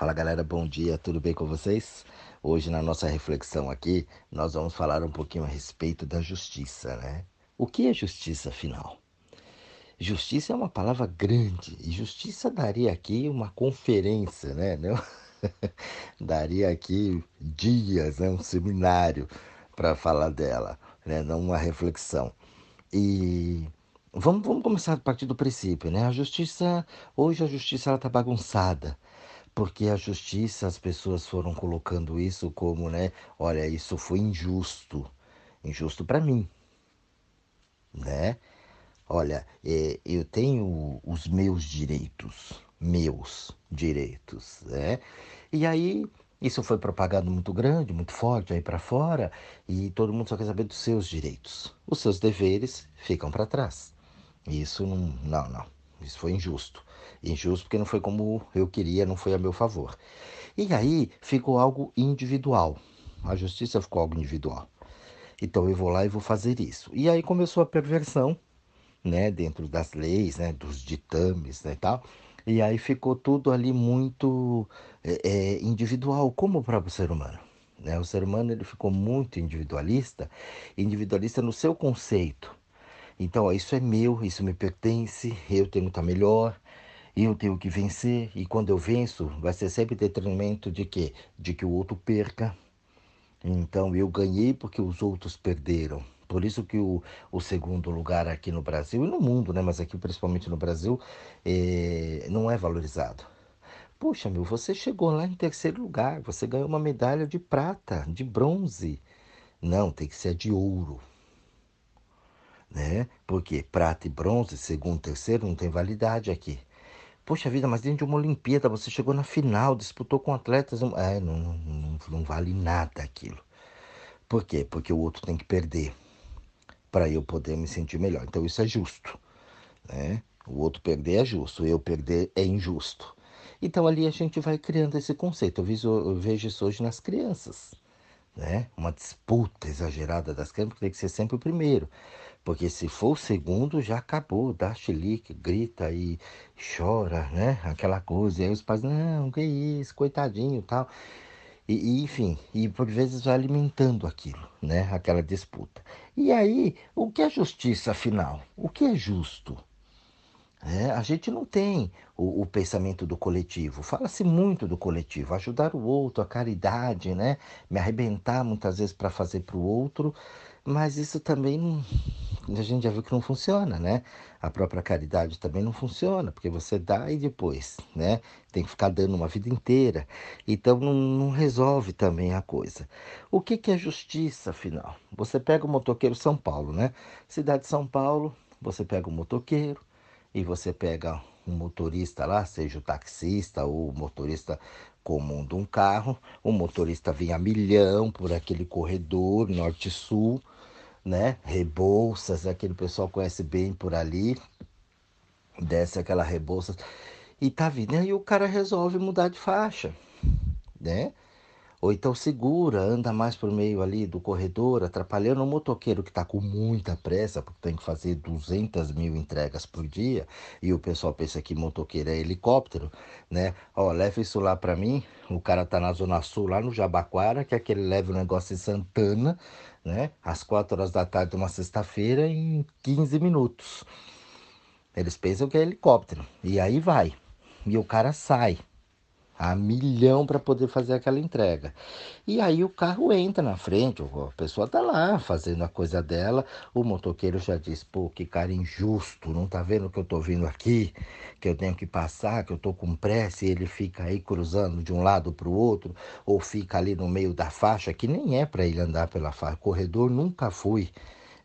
Fala galera, bom dia, tudo bem com vocês? Hoje na nossa reflexão aqui, nós vamos falar um pouquinho a respeito da justiça, né? O que é justiça afinal? Justiça é uma palavra grande e justiça daria aqui uma conferência, né? Daria aqui dias, né? um seminário para falar dela, né? Não uma reflexão. E vamos, vamos começar a partir do princípio, né? A justiça, hoje a justiça está bagunçada porque a justiça, as pessoas foram colocando isso como, né? Olha, isso foi injusto, injusto para mim, né? Olha, é, eu tenho os meus direitos, meus direitos, né? E aí isso foi propagado muito grande, muito forte aí para fora, e todo mundo só quer saber dos seus direitos. Os seus deveres ficam para trás. Isso não, não, não. Isso foi injusto. Injusto porque não foi como eu queria, não foi a meu favor. E aí ficou algo individual. A justiça ficou algo individual. Então eu vou lá e vou fazer isso. E aí começou a perversão, né, dentro das leis, né, dos ditames, né, tal. E aí ficou tudo ali muito é, é, individual, como o próprio ser humano. Né? O ser humano ele ficou muito individualista, individualista no seu conceito. Então, ó, isso é meu, isso me pertence, eu tenho que estar melhor, eu tenho que vencer, e quando eu venço, vai ser sempre detrimento de quê? De que o outro perca. Então, eu ganhei porque os outros perderam. Por isso que o, o segundo lugar aqui no Brasil, e no mundo, né? mas aqui principalmente no Brasil, é, não é valorizado. Puxa, meu, você chegou lá em terceiro lugar, você ganhou uma medalha de prata, de bronze. Não, tem que ser de ouro né? Porque prata e bronze, segundo, terceiro, não tem validade aqui. Poxa vida, mas dentro de uma Olimpíada você chegou na final, disputou com atletas. É, não, não, não vale nada aquilo. Por quê? Porque o outro tem que perder para eu poder me sentir melhor. Então isso é justo. Né? O outro perder é justo, eu perder é injusto. Então ali a gente vai criando esse conceito. Eu vejo isso hoje nas crianças. Né? Uma disputa exagerada das crianças, porque tem que ser sempre o primeiro. Porque se for o segundo, já acabou, dá chilique, grita e chora, né? Aquela coisa. E aí os pais, não, que isso, coitadinho tal. E, e, enfim, e por vezes vai alimentando aquilo, né? Aquela disputa. E aí, o que é justiça afinal? O que é justo? É, a gente não tem o, o pensamento do coletivo. Fala-se muito do coletivo, ajudar o outro, a caridade, né? Me arrebentar muitas vezes para fazer para o outro, mas isso também a gente já viu que não funciona, né? A própria caridade também não funciona, porque você dá e depois, né? Tem que ficar dando uma vida inteira. Então não, não resolve também a coisa. O que, que é justiça, afinal? Você pega o motoqueiro São Paulo, né? Cidade de São Paulo, você pega o motoqueiro e você pega um motorista lá, seja o taxista ou o motorista comum de um carro, o motorista vem a milhão por aquele corredor norte-sul, né? Rebouças, aquele pessoal conhece bem por ali. Desce aquela Rebouças e tá vindo. E o cara resolve mudar de faixa, né? Ou então segura, anda mais por meio ali do corredor, atrapalhando o motoqueiro que está com muita pressa, porque tem que fazer 200 mil entregas por dia, e o pessoal pensa que motoqueiro é helicóptero, né? Ó, leva isso lá para mim, o cara tá na Zona Sul, lá no Jabaquara, que é que ele leva o negócio em Santana, né? Às 4 horas da tarde de uma sexta-feira, em 15 minutos. Eles pensam que é helicóptero, e aí vai. E o cara sai a milhão para poder fazer aquela entrega. E aí o carro entra na frente, a pessoa tá lá fazendo a coisa dela, o motoqueiro já diz, pô, que cara injusto, não tá vendo que eu tô vindo aqui, que eu tenho que passar, que eu tô com pressa, e ele fica aí cruzando de um lado para o outro, ou fica ali no meio da faixa, que nem é para ele andar pela faixa, corredor nunca foi,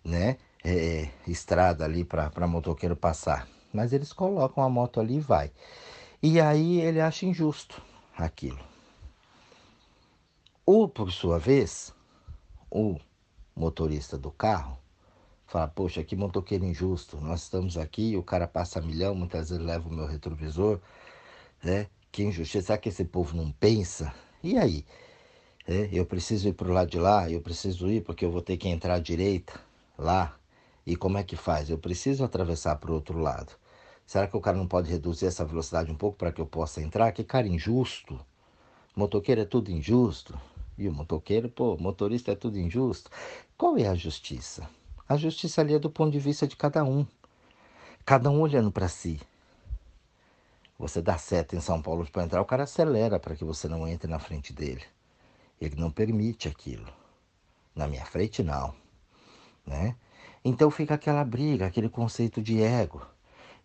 né, é, estrada ali para motoqueiro passar. Mas eles colocam a moto ali e vai. E aí ele acha injusto aquilo. Ou, por sua vez, o motorista do carro fala: Poxa, que motoqueiro injusto, nós estamos aqui, o cara passa milhão, muitas vezes leva o meu retrovisor, né? Que injustiça, será que esse povo não pensa? E aí? É, eu preciso ir para o lado de lá, eu preciso ir porque eu vou ter que entrar à direita lá. E como é que faz? Eu preciso atravessar para o outro lado. Será que o cara não pode reduzir essa velocidade um pouco para que eu possa entrar? Que cara injusto, Motoqueiro é tudo injusto. E o motoqueiro, pô, motorista é tudo injusto. Qual é a justiça? A justiça ali é do ponto de vista de cada um. Cada um olhando para si. Você dá seta em São Paulo para entrar, o cara acelera para que você não entre na frente dele. Ele não permite aquilo. Na minha frente, não. Né? Então fica aquela briga, aquele conceito de ego.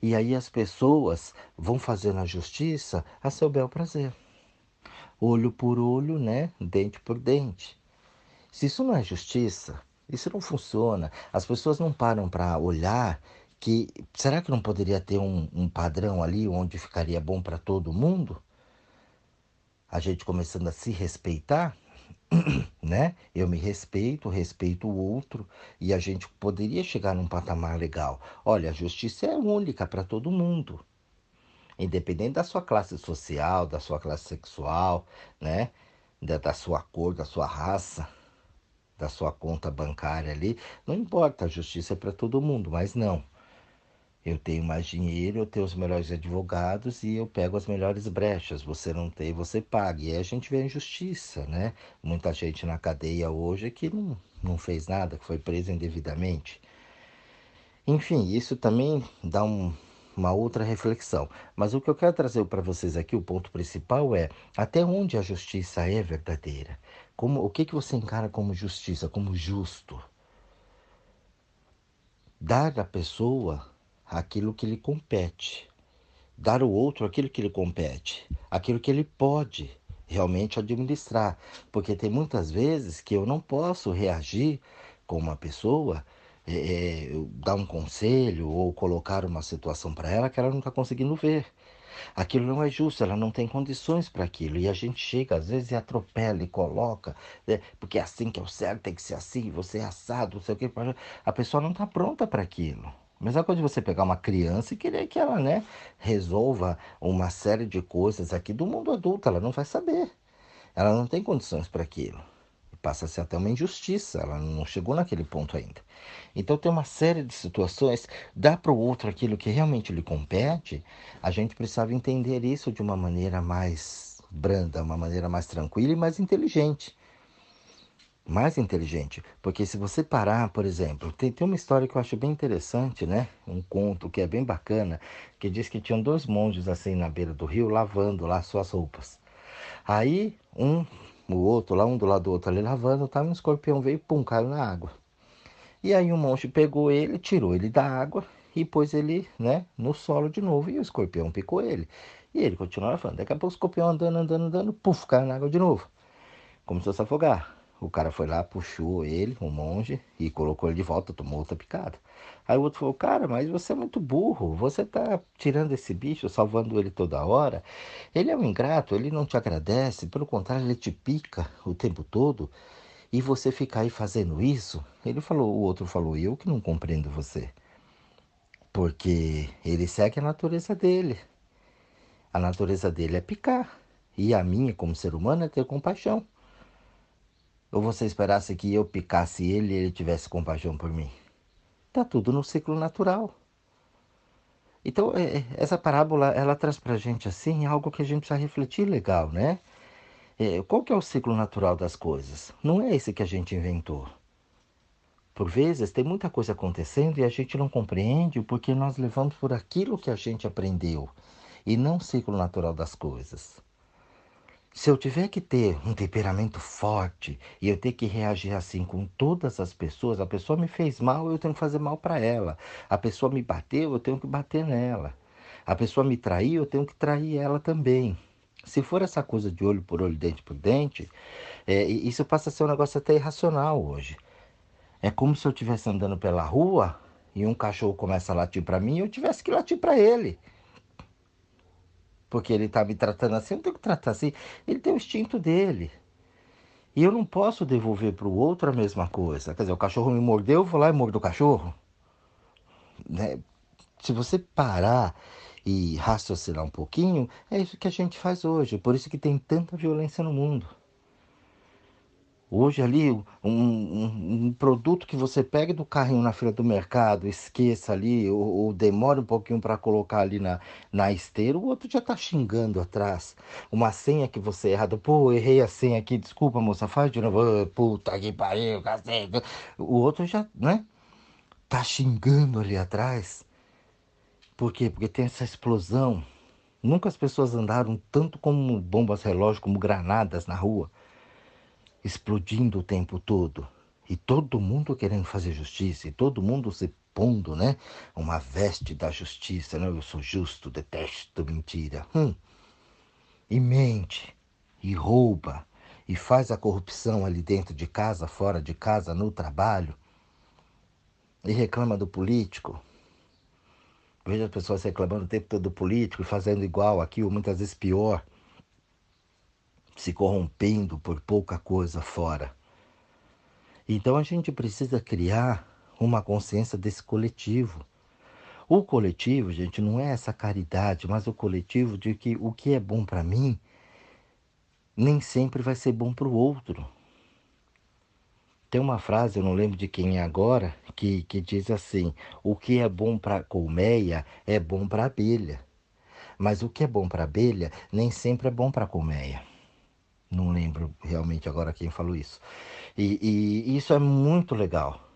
E aí as pessoas vão fazendo a justiça a seu bel prazer. Olho por olho, né? Dente por dente. Se isso não é justiça, isso não funciona. As pessoas não param para olhar que será que não poderia ter um, um padrão ali onde ficaria bom para todo mundo? A gente começando a se respeitar, né? Eu me respeito, respeito o outro e a gente poderia chegar num patamar legal. Olha, a justiça é única para todo mundo, independente da sua classe social, da sua classe sexual, né? Da, da sua cor, da sua raça, da sua conta bancária ali, não importa, a justiça é para todo mundo, mas não. Eu tenho mais dinheiro, eu tenho os melhores advogados e eu pego as melhores brechas. Você não tem, você paga. E aí a gente vê a injustiça, né? Muita gente na cadeia hoje que não, não fez nada, que foi preso indevidamente. Enfim, isso também dá um, uma outra reflexão. Mas o que eu quero trazer para vocês aqui, o ponto principal é até onde a justiça é verdadeira. Como, o que, que você encara como justiça, como justo? Dar à pessoa aquilo que lhe compete, dar ao outro aquilo que lhe compete, aquilo que ele pode realmente administrar, porque tem muitas vezes que eu não posso reagir com uma pessoa, é, é dar um conselho ou colocar uma situação para ela que ela não está conseguindo ver. Aquilo não é justo, ela não tem condições para aquilo. E a gente chega, às vezes, e atropela e coloca, né? porque é assim que é o certo, tem que ser assim, você é assado, não sei o que. A pessoa não está pronta para aquilo. Mesma coisa de você pegar uma criança e querer que ela, né, resolva uma série de coisas aqui do mundo adulto, ela não vai saber. Ela não tem condições para aquilo. Passa a ser até uma injustiça, ela não chegou naquele ponto ainda. Então tem uma série de situações, dá para o outro aquilo que realmente lhe compete, a gente precisava entender isso de uma maneira mais branda, uma maneira mais tranquila e mais inteligente mais inteligente. Porque se você parar, por exemplo, tem, tem uma história que eu acho bem interessante, né? Um conto que é bem bacana, que diz que tinham dois monges assim na beira do rio lavando lá suas roupas. Aí um, o outro lá, um do lado do outro ali lavando, tava um escorpião veio, pum, caiu na água. E aí o monge pegou ele, tirou ele da água e pôs ele, né, no solo de novo e o escorpião picou ele. E ele continuou lavando. Daqui a pouco o escorpião andando, andando, andando, puf, caiu na água de novo. Começou a se afogar. O cara foi lá, puxou ele, o monge, e colocou ele de volta, tomou outra picada. Aí o outro falou, cara, mas você é muito burro, você tá tirando esse bicho, salvando ele toda hora. Ele é um ingrato, ele não te agradece, pelo contrário, ele te pica o tempo todo. E você fica aí fazendo isso? Ele falou, o outro falou, eu que não compreendo você. Porque ele segue a natureza dele. A natureza dele é picar. E a minha, como ser humano, é ter compaixão. Ou você esperasse que eu picasse ele e ele tivesse compaixão por mim? Tá tudo no ciclo natural. Então, é, é essa parábola, ela traz pra gente, assim, algo que a gente precisa refletir legal, né? É, qual que é o ciclo natural das coisas? Não é esse que a gente inventou. Por vezes, tem muita coisa acontecendo e a gente não compreende porque nós levamos por aquilo que a gente aprendeu e não o ciclo natural das coisas. Se eu tiver que ter um temperamento forte e eu ter que reagir assim com todas as pessoas, a pessoa me fez mal, eu tenho que fazer mal para ela. A pessoa me bateu, eu tenho que bater nela. A pessoa me traiu, eu tenho que trair ela também. Se for essa coisa de olho por olho, dente por dente, é, isso passa a ser um negócio até irracional hoje. É como se eu estivesse andando pela rua e um cachorro começa a latir para mim e eu tivesse que latir para ele porque ele está me tratando assim, eu não tenho que tratar assim. Ele tem o instinto dele. E eu não posso devolver para o outro a mesma coisa. Quer dizer, o cachorro me mordeu, eu vou lá e mordo o cachorro. Né? Se você parar e raciocinar um pouquinho, é isso que a gente faz hoje. Por isso que tem tanta violência no mundo. Hoje ali, um, um, um, produto que você pega do carrinho na fila do mercado, esqueça ali, ou, ou demora um pouquinho para colocar ali na, na esteira, o outro já está xingando atrás. Uma senha que você errado, pô, errei a senha aqui, desculpa moça, faz de novo, puta que pariu, cacete. O outro já, né, tá xingando ali atrás. Por quê? Porque tem essa explosão. Nunca as pessoas andaram tanto como bombas relógio, como granadas na rua explodindo o tempo todo. E todo mundo querendo fazer justiça, e todo mundo se pondo, né? Uma veste da justiça, né? Eu sou justo, detesto mentira. Hum. E mente, e rouba, e faz a corrupção ali dentro de casa, fora de casa, no trabalho. E reclama do político. Veja as pessoas reclamando o tempo todo do político e fazendo igual aqui, ou muitas vezes pior se corrompendo por pouca coisa fora. Então a gente precisa criar uma consciência desse coletivo. O coletivo, gente, não é essa caridade, mas o coletivo de que o que é bom para mim nem sempre vai ser bom para o outro. Tem uma frase, eu não lembro de quem é agora, que, que diz assim: o que é bom para a colmeia é bom para a abelha. Mas o que é bom para a abelha nem sempre é bom para a colmeia. Não lembro realmente agora quem falou isso. E, e isso é muito legal.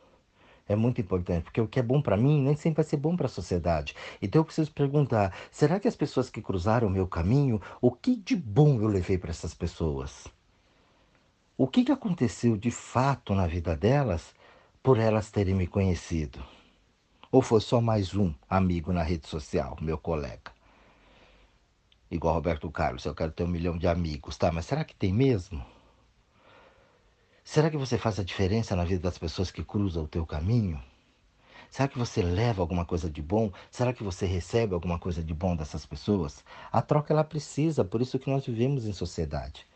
É muito importante, porque o que é bom para mim nem sempre vai ser bom para a sociedade. Então eu preciso perguntar: será que as pessoas que cruzaram o meu caminho, o que de bom eu levei para essas pessoas? O que, que aconteceu de fato na vida delas por elas terem me conhecido? Ou foi só mais um amigo na rede social, meu colega? Igual Roberto Carlos, eu quero ter um milhão de amigos, tá? Mas será que tem mesmo? Será que você faz a diferença na vida das pessoas que cruzam o teu caminho? Será que você leva alguma coisa de bom? Será que você recebe alguma coisa de bom dessas pessoas? A troca ela precisa, por isso que nós vivemos em sociedade.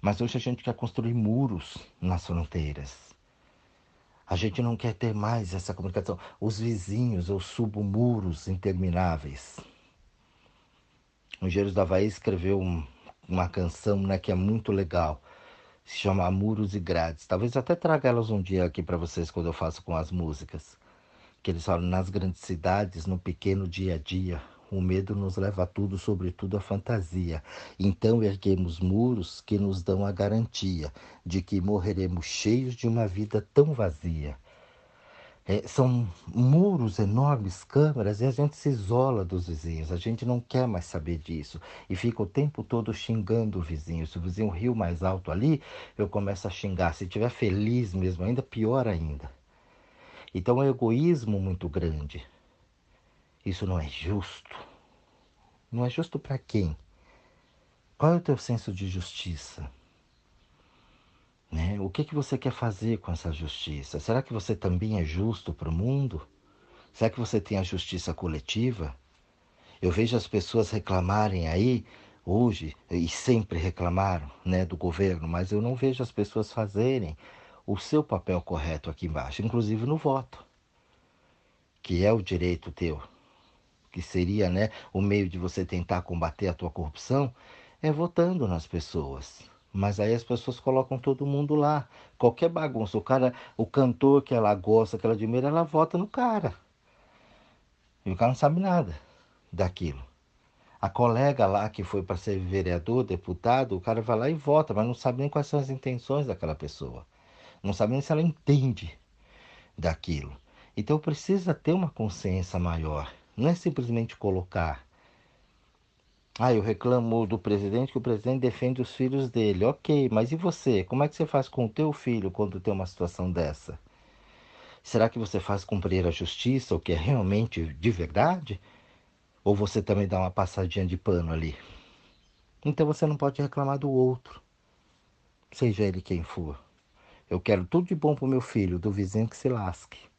Mas hoje a gente quer construir muros nas fronteiras. A gente não quer ter mais essa comunicação. Os vizinhos, eu subo muros intermináveis. Engenheiros da Havaí escreveu um, uma canção né, que é muito legal. Se chama Muros e Grades. Talvez até traga elas um dia aqui para vocês quando eu faço com as músicas. Que eles falam, nas grandes cidades, no pequeno dia a dia, o medo nos leva a tudo, sobretudo a fantasia. Então erguemos muros que nos dão a garantia de que morreremos cheios de uma vida tão vazia. É, são muros enormes, câmeras, e a gente se isola dos vizinhos. A gente não quer mais saber disso. E fica o tempo todo xingando o vizinho. Se o vizinho riu mais alto ali, eu começo a xingar. Se estiver feliz mesmo, ainda pior ainda. Então é um egoísmo muito grande. Isso não é justo. Não é justo para quem? Qual é o teu senso de justiça? Né? O que, que você quer fazer com essa justiça? Será que você também é justo para o mundo? Será que você tem a justiça coletiva? Eu vejo as pessoas reclamarem aí hoje e sempre reclamaram, né, do governo, mas eu não vejo as pessoas fazerem o seu papel correto aqui embaixo, inclusive no voto, que é o direito teu, que seria, né, o meio de você tentar combater a tua corrupção, é votando nas pessoas. Mas aí as pessoas colocam todo mundo lá. Qualquer bagunça. O cara, o cantor que ela gosta, que ela admira, ela vota no cara. E o cara não sabe nada daquilo. A colega lá que foi para ser vereador, deputado, o cara vai lá e vota, mas não sabe nem quais são as intenções daquela pessoa. Não sabe nem se ela entende daquilo. Então precisa ter uma consciência maior. Não é simplesmente colocar ah, eu reclamo do presidente que o presidente defende os filhos dele. Ok, mas e você? Como é que você faz com o teu filho quando tem uma situação dessa? Será que você faz cumprir a justiça, o que é realmente de verdade? Ou você também dá uma passadinha de pano ali? Então você não pode reclamar do outro, seja ele quem for. Eu quero tudo de bom para o meu filho, do vizinho que se lasque.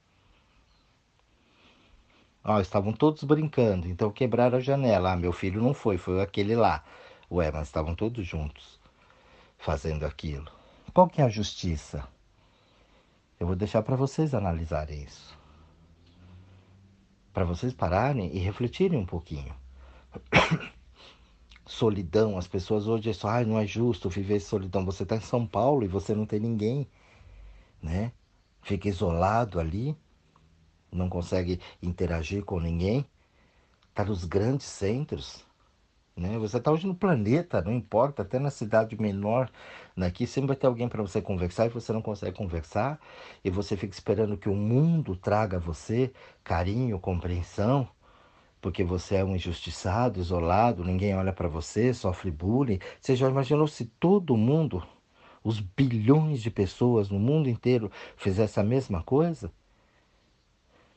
Estavam todos brincando, então quebraram a janela. Ah, meu filho não foi, foi aquele lá. Ué, mas estavam todos juntos fazendo aquilo. Qual que é a justiça? Eu vou deixar para vocês analisarem isso. Para vocês pararem e refletirem um pouquinho. solidão. As pessoas hoje é só, ah, não é justo viver solidão. Você está em São Paulo e você não tem ninguém, né? Fica isolado ali, não consegue interagir com ninguém. Está nos grandes centros, né? Você está hoje no planeta, não importa, até na cidade menor, daqui sempre vai ter alguém para você conversar e você não consegue conversar, e você fica esperando que o mundo traga a você carinho, compreensão, porque você é um injustiçado, isolado, ninguém olha para você, sofre bullying. Você já imaginou se todo mundo, os bilhões de pessoas no mundo inteiro, fizesse a mesma coisa?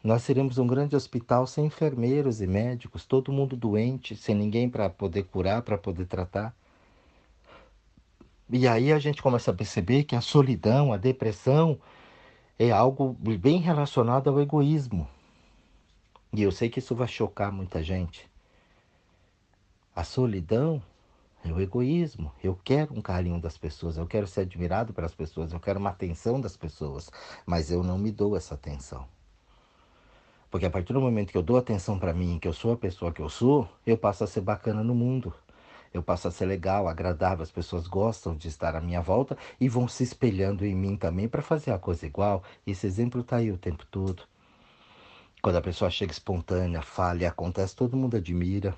Nós seríamos um grande hospital sem enfermeiros e médicos, todo mundo doente, sem ninguém para poder curar, para poder tratar. E aí a gente começa a perceber que a solidão, a depressão, é algo bem relacionado ao egoísmo. E eu sei que isso vai chocar muita gente. A solidão é o egoísmo. Eu quero um carinho das pessoas, eu quero ser admirado pelas pessoas, eu quero uma atenção das pessoas, mas eu não me dou essa atenção. Porque a partir do momento que eu dou atenção para mim, que eu sou a pessoa que eu sou, eu passo a ser bacana no mundo. Eu passo a ser legal, agradável, as pessoas gostam de estar à minha volta e vão se espelhando em mim também para fazer a coisa igual. Esse exemplo está aí o tempo todo. Quando a pessoa chega espontânea, fala e acontece, todo mundo admira.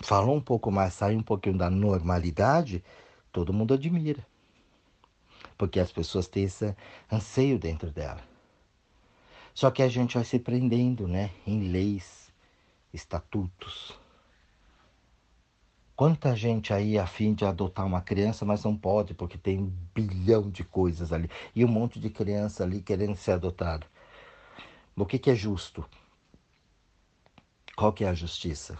Falou um pouco mais, sai um pouquinho da normalidade, todo mundo admira. Porque as pessoas têm esse anseio dentro dela. Só que a gente vai se prendendo, né, em leis, estatutos. Quanta gente aí a fim de adotar uma criança, mas não pode porque tem um bilhão de coisas ali e um monte de criança ali querendo ser adotado. O que, que é justo? Qual que é a justiça?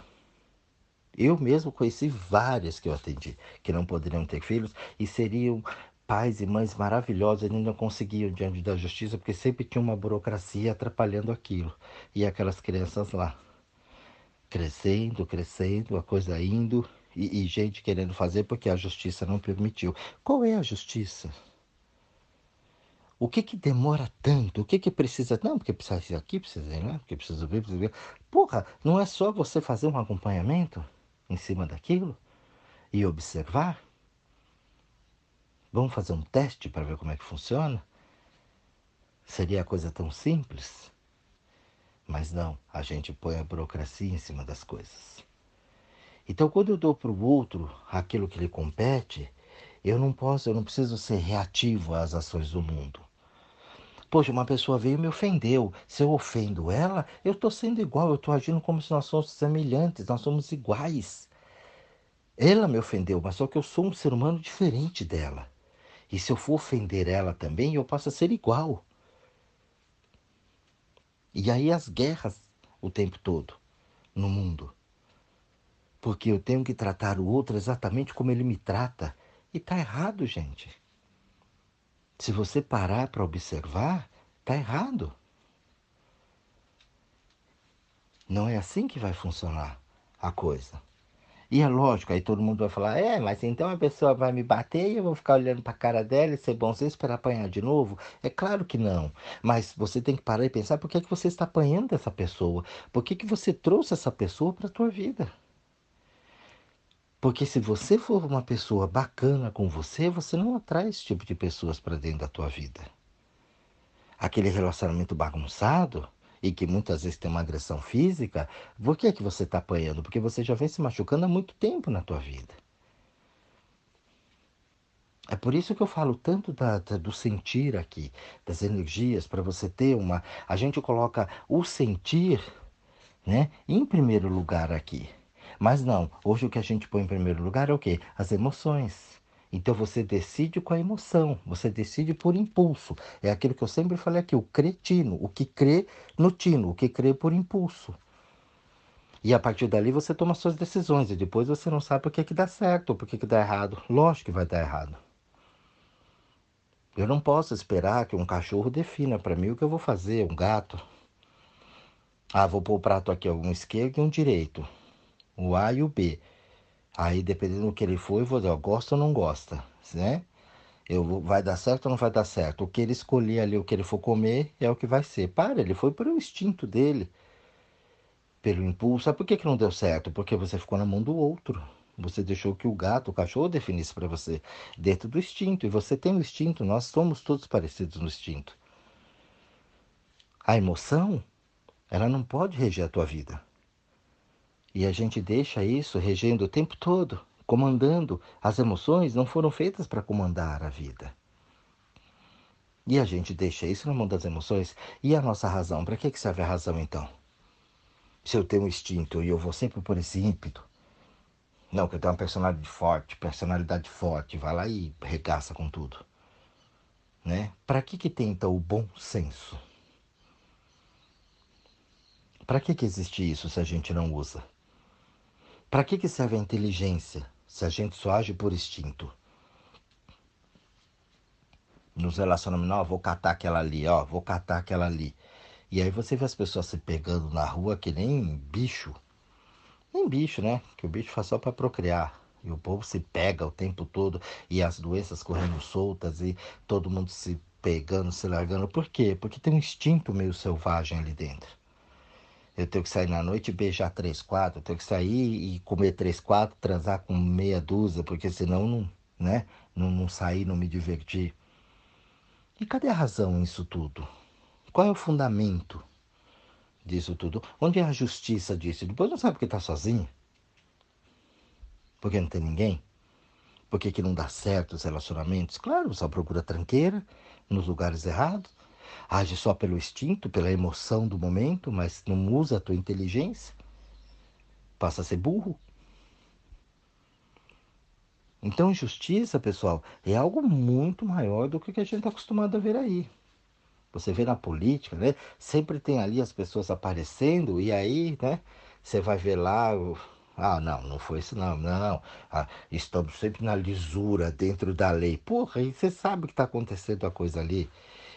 Eu mesmo conheci várias que eu atendi que não poderiam ter filhos e seriam pais e mães maravilhosos e não conseguiam diante da justiça porque sempre tinha uma burocracia atrapalhando aquilo. E aquelas crianças lá, crescendo, crescendo, a coisa indo e, e gente querendo fazer porque a justiça não permitiu. Qual é a justiça? O que que demora tanto? O que que precisa? Não, porque precisa ir aqui, precisa ir lá, porque precisa ver, precisa ver. Porra, não é só você fazer um acompanhamento em cima daquilo e observar? Vamos fazer um teste para ver como é que funciona? Seria a coisa tão simples? Mas não, a gente põe a burocracia em cima das coisas. Então, quando eu dou para o outro aquilo que lhe compete, eu não posso, eu não preciso ser reativo às ações do mundo. Poxa, uma pessoa veio e me ofendeu. Se eu ofendo ela, eu estou sendo igual, eu estou agindo como se nós fôssemos semelhantes, nós somos iguais. Ela me ofendeu, mas só que eu sou um ser humano diferente dela. E se eu for ofender ela também, eu posso ser igual. E aí as guerras o tempo todo no mundo. Porque eu tenho que tratar o outro exatamente como ele me trata. E tá errado, gente. Se você parar para observar, tá errado. Não é assim que vai funcionar a coisa. E é lógico, aí todo mundo vai falar, é, mas então a pessoa vai me bater e eu vou ficar olhando para a cara dela e ser bonzinho esperar apanhar de novo? É claro que não. Mas você tem que parar e pensar por que, é que você está apanhando essa pessoa? Por que, que você trouxe essa pessoa para a tua vida? Porque se você for uma pessoa bacana com você, você não atrai esse tipo de pessoas para dentro da tua vida. Aquele relacionamento bagunçado, e que muitas vezes tem uma agressão física, por que, é que você está apanhando? Porque você já vem se machucando há muito tempo na tua vida. É por isso que eu falo tanto da, da, do sentir aqui, das energias, para você ter uma. A gente coloca o sentir né, em primeiro lugar aqui. Mas não, hoje o que a gente põe em primeiro lugar é o quê? As emoções. Então você decide com a emoção, você decide por impulso. É aquilo que eu sempre falei aqui, o cretino, o que crê no tino, o que crê por impulso. E a partir dali você toma suas decisões e depois você não sabe por que, que dá certo ou por que, que dá errado. Lógico que vai dar errado. Eu não posso esperar que um cachorro defina para mim o que eu vou fazer, um gato. Ah, vou pôr o prato aqui, um esquerdo e um direito. O A e o B. Aí, dependendo do que ele for, eu vou dizer, ó, gosta ou não gosta, né? Eu, vai dar certo ou não vai dar certo? O que ele escolher ali, o que ele for comer, é o que vai ser. Para, ele foi para o instinto dele. pelo impulso. Ah, por que, que não deu certo? Porque você ficou na mão do outro. Você deixou que o gato, o cachorro definisse para você, dentro do instinto. E você tem o instinto, nós somos todos parecidos no instinto. A emoção, ela não pode reger a tua vida. E a gente deixa isso regendo o tempo todo, comandando. As emoções não foram feitas para comandar a vida. E a gente deixa isso na mão das emoções. E a nossa razão? Para que serve a razão então? Se eu tenho um instinto e eu vou sempre por esse ímpeto. Não, que eu tenho uma personalidade forte, personalidade forte, vai lá e regaça com tudo. Né? Para que, que tem então o bom senso? Para que, que existe isso se a gente não usa? Para que, que serve a inteligência se a gente só age por instinto? nos relacionamentos, ó, vou catar aquela ali, ó, vou catar aquela ali. E aí você vê as pessoas se pegando na rua que nem bicho. Nem bicho, né? Que o bicho faz só para procriar. E o povo se pega o tempo todo e as doenças correndo soltas e todo mundo se pegando, se largando. Por quê? Porque tem um instinto meio selvagem ali dentro. Eu tenho que sair na noite e beijar três, quatro. Eu tenho que sair e comer três, quatro, transar com meia dúzia, porque senão não, né? Não, não sair, não me divertir. E cadê a razão nisso tudo? Qual é o fundamento disso tudo? Onde é a justiça disso? Depois não sabe porque está sozinho? Porque não tem ninguém? Por que não dá certo os relacionamentos? Claro, só procura tranqueira nos lugares errados, age só pelo instinto, pela emoção do momento, mas não usa a tua inteligência, passa a ser burro. Então, justiça, pessoal, é algo muito maior do que a gente está acostumado a ver aí. Você vê na política, né? Sempre tem ali as pessoas aparecendo e aí, né? Você vai ver lá, ah, não, não foi isso não, não, não. Ah, estamos sempre na lisura, dentro da lei. Porra, e você sabe que está acontecendo a coisa ali.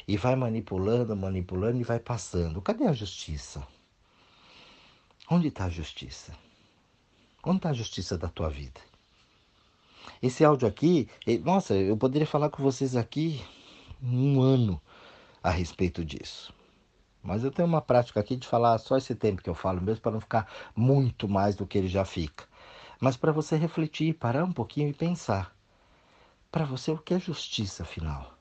E vai manipulando, manipulando e vai passando. Cadê a justiça? Onde está a justiça? Onde está a justiça da tua vida? Esse áudio aqui, nossa, eu poderia falar com vocês aqui um ano a respeito disso. Mas eu tenho uma prática aqui de falar só esse tempo que eu falo mesmo para não ficar muito mais do que ele já fica. Mas para você refletir, parar um pouquinho e pensar. Para você, o que é justiça afinal?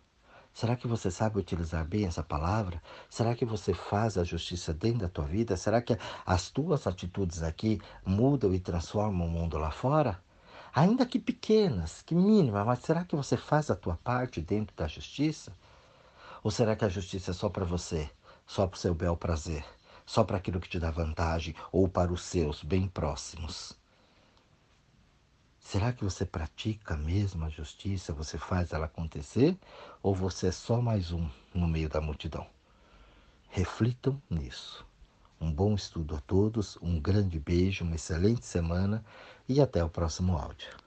Será que você sabe utilizar bem essa palavra? Será que você faz a justiça dentro da tua vida? Será que as tuas atitudes aqui mudam e transformam o mundo lá fora? ainda que pequenas, que mínimas, mas será que você faz a tua parte dentro da justiça? Ou será que a justiça é só para você, só para o seu bel prazer, só para aquilo que te dá vantagem ou para os seus bem próximos? Será que você pratica mesmo a justiça, você faz ela acontecer ou você é só mais um no meio da multidão? Reflitam nisso. Um bom estudo a todos, um grande beijo, uma excelente semana e até o próximo áudio.